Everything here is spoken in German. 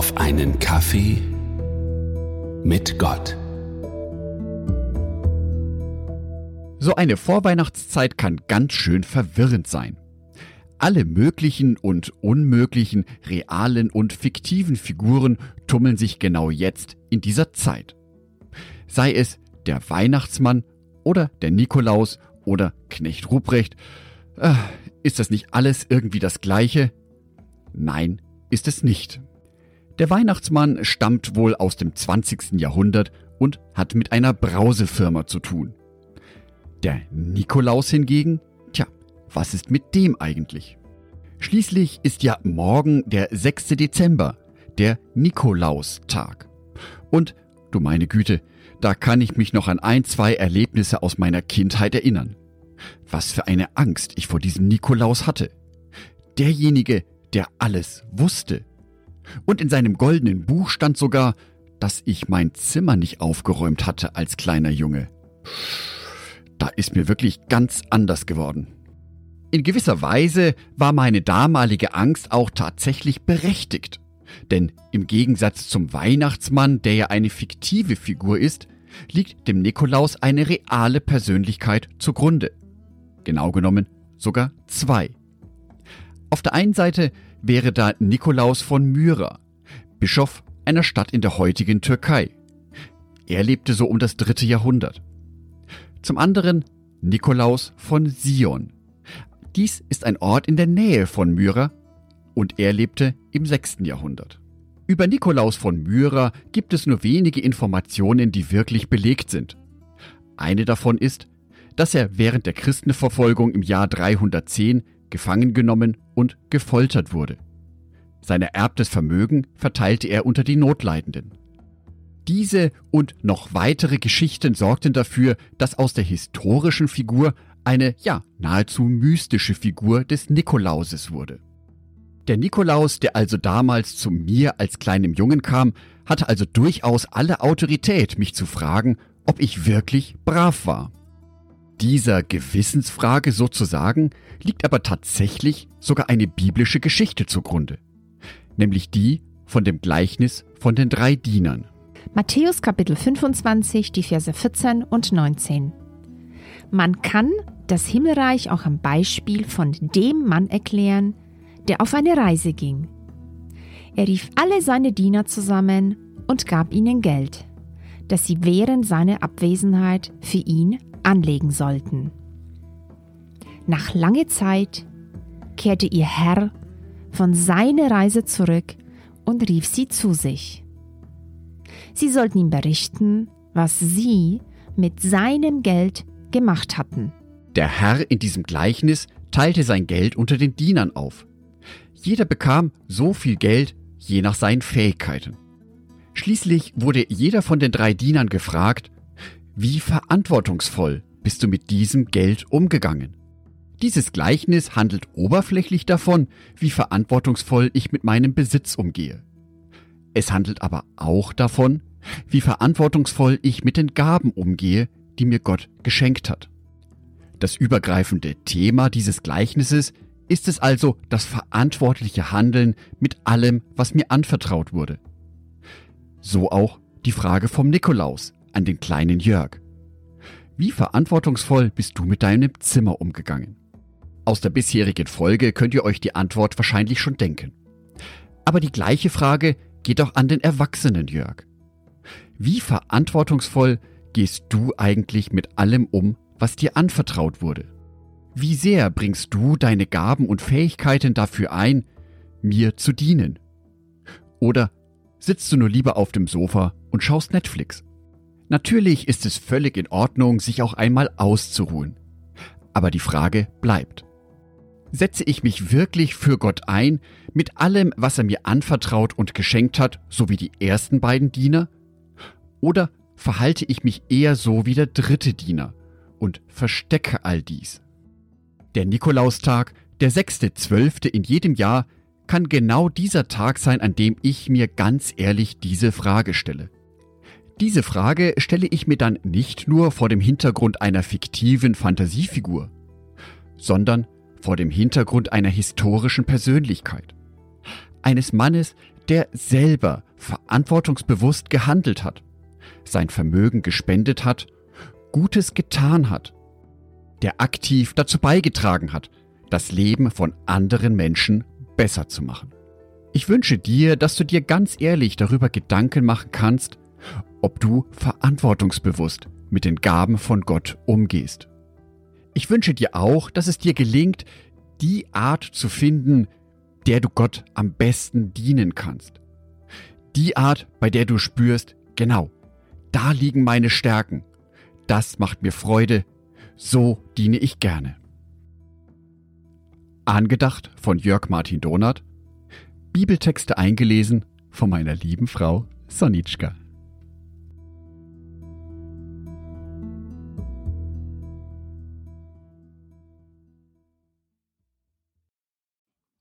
auf einen Kaffee mit Gott. So eine Vorweihnachtszeit kann ganz schön verwirrend sein. Alle möglichen und unmöglichen, realen und fiktiven Figuren tummeln sich genau jetzt in dieser Zeit. Sei es der Weihnachtsmann oder der Nikolaus oder Knecht Ruprecht. Äh, ist das nicht alles irgendwie das gleiche? Nein, ist es nicht. Der Weihnachtsmann stammt wohl aus dem 20. Jahrhundert und hat mit einer Brausefirma zu tun. Der Nikolaus hingegen, tja, was ist mit dem eigentlich? Schließlich ist ja morgen der 6. Dezember, der Nikolaustag. Und, du meine Güte, da kann ich mich noch an ein, zwei Erlebnisse aus meiner Kindheit erinnern. Was für eine Angst ich vor diesem Nikolaus hatte. Derjenige, der alles wusste. Und in seinem goldenen Buch stand sogar, dass ich mein Zimmer nicht aufgeräumt hatte als kleiner Junge. Da ist mir wirklich ganz anders geworden. In gewisser Weise war meine damalige Angst auch tatsächlich berechtigt. Denn im Gegensatz zum Weihnachtsmann, der ja eine fiktive Figur ist, liegt dem Nikolaus eine reale Persönlichkeit zugrunde. Genau genommen sogar zwei. Auf der einen Seite wäre da Nikolaus von Myra, Bischof einer Stadt in der heutigen Türkei. Er lebte so um das dritte Jahrhundert. Zum anderen Nikolaus von Sion. Dies ist ein Ort in der Nähe von Myra und er lebte im sechsten Jahrhundert. Über Nikolaus von Myra gibt es nur wenige Informationen, die wirklich belegt sind. Eine davon ist, dass er während der Christenverfolgung im Jahr 310 gefangen genommen und gefoltert wurde. Sein ererbtes Vermögen verteilte er unter die Notleidenden. Diese und noch weitere Geschichten sorgten dafür, dass aus der historischen Figur eine, ja, nahezu mystische Figur des Nikolauses wurde. Der Nikolaus, der also damals zu mir als kleinem Jungen kam, hatte also durchaus alle Autorität, mich zu fragen, ob ich wirklich brav war. Dieser Gewissensfrage sozusagen liegt aber tatsächlich sogar eine biblische Geschichte zugrunde, nämlich die von dem Gleichnis von den drei Dienern. Matthäus Kapitel 25, die Verse 14 und 19. Man kann das Himmelreich auch am Beispiel von dem Mann erklären, der auf eine Reise ging. Er rief alle seine Diener zusammen und gab ihnen Geld, das sie während seiner Abwesenheit für ihn anlegen sollten. Nach langer Zeit kehrte ihr Herr von seiner Reise zurück und rief sie zu sich. Sie sollten ihm berichten, was sie mit seinem Geld gemacht hatten. Der Herr in diesem Gleichnis teilte sein Geld unter den Dienern auf. Jeder bekam so viel Geld, je nach seinen Fähigkeiten. Schließlich wurde jeder von den drei Dienern gefragt, wie verantwortungsvoll bist du mit diesem Geld umgegangen? Dieses Gleichnis handelt oberflächlich davon, wie verantwortungsvoll ich mit meinem Besitz umgehe. Es handelt aber auch davon, wie verantwortungsvoll ich mit den Gaben umgehe, die mir Gott geschenkt hat. Das übergreifende Thema dieses Gleichnisses ist es also das verantwortliche Handeln mit allem, was mir anvertraut wurde. So auch die Frage vom Nikolaus an den kleinen Jörg. Wie verantwortungsvoll bist du mit deinem Zimmer umgegangen? Aus der bisherigen Folge könnt ihr euch die Antwort wahrscheinlich schon denken. Aber die gleiche Frage geht auch an den erwachsenen Jörg. Wie verantwortungsvoll gehst du eigentlich mit allem um, was dir anvertraut wurde? Wie sehr bringst du deine Gaben und Fähigkeiten dafür ein, mir zu dienen? Oder sitzt du nur lieber auf dem Sofa und schaust Netflix? Natürlich ist es völlig in Ordnung, sich auch einmal auszuruhen. Aber die Frage bleibt. Setze ich mich wirklich für Gott ein, mit allem, was er mir anvertraut und geschenkt hat, so wie die ersten beiden Diener? Oder verhalte ich mich eher so wie der dritte Diener und verstecke all dies? Der Nikolaustag, der sechste Zwölfte in jedem Jahr, kann genau dieser Tag sein, an dem ich mir ganz ehrlich diese Frage stelle. Diese Frage stelle ich mir dann nicht nur vor dem Hintergrund einer fiktiven Fantasiefigur, sondern vor dem Hintergrund einer historischen Persönlichkeit. eines Mannes, der selber verantwortungsbewusst gehandelt hat, sein Vermögen gespendet hat, Gutes getan hat, der aktiv dazu beigetragen hat, das Leben von anderen Menschen besser zu machen. Ich wünsche dir, dass du dir ganz ehrlich darüber Gedanken machen kannst, ob du verantwortungsbewusst mit den Gaben von Gott umgehst. Ich wünsche dir auch, dass es dir gelingt, die Art zu finden, der du Gott am besten dienen kannst. Die Art, bei der du spürst, genau, da liegen meine Stärken. Das macht mir Freude. So diene ich gerne. Angedacht von Jörg Martin Donath. Bibeltexte eingelesen von meiner lieben Frau Sonitschka.